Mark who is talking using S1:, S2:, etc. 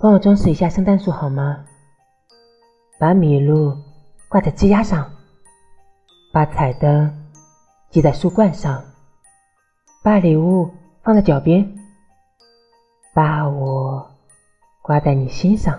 S1: 帮我装饰一下圣诞树好吗？把麋鹿挂在枝桠上把彩灯系在树冠上把礼物放在脚边把我挂在你心上。